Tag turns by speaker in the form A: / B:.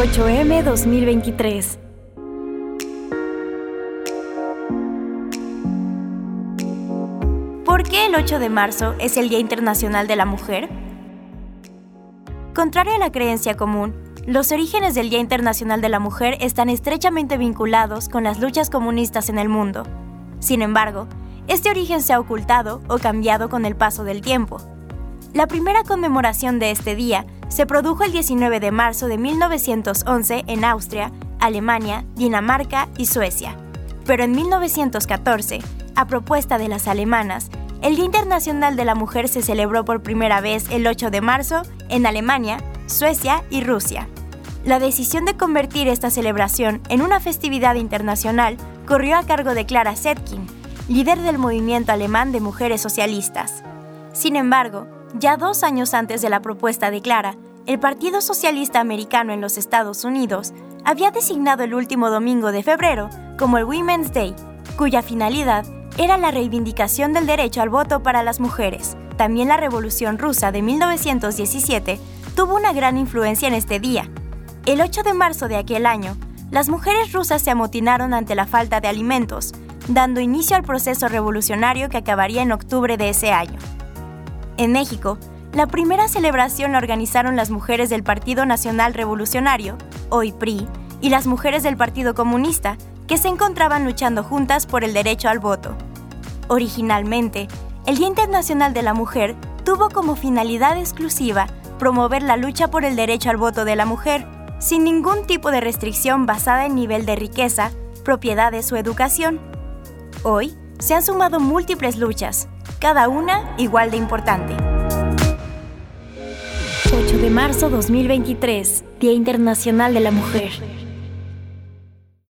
A: 8M 2023. ¿Por qué el 8 de marzo es el Día Internacional de la Mujer? Contrario a la creencia común, los orígenes del Día Internacional de la Mujer están estrechamente vinculados con las luchas comunistas en el mundo. Sin embargo, este origen se ha ocultado o cambiado con el paso del tiempo. La primera conmemoración de este día se produjo el 19 de marzo de 1911 en Austria, Alemania, Dinamarca y Suecia. Pero en 1914, a propuesta de las alemanas, el Día Internacional de la Mujer se celebró por primera vez el 8 de marzo en Alemania, Suecia y Rusia. La decisión de convertir esta celebración en una festividad internacional corrió a cargo de Clara Zetkin, líder del movimiento alemán de mujeres socialistas. Sin embargo, ya dos años antes de la propuesta de Clara, el Partido Socialista Americano en los Estados Unidos había designado el último domingo de febrero como el Women's Day, cuya finalidad era la reivindicación del derecho al voto para las mujeres. También la Revolución Rusa de 1917 tuvo una gran influencia en este día. El 8 de marzo de aquel año, las mujeres rusas se amotinaron ante la falta de alimentos, dando inicio al proceso revolucionario que acabaría en octubre de ese año. En México, la primera celebración la organizaron las mujeres del Partido Nacional Revolucionario, hoy PRI, y las mujeres del Partido Comunista, que se encontraban luchando juntas por el derecho al voto. Originalmente, el Día Internacional de la Mujer tuvo como finalidad exclusiva promover la lucha por el derecho al voto de la mujer, sin ningún tipo de restricción basada en nivel de riqueza, propiedades o educación. Hoy se han sumado múltiples luchas, cada una igual de importante. 8 de marzo 2023, Día Internacional de la Mujer.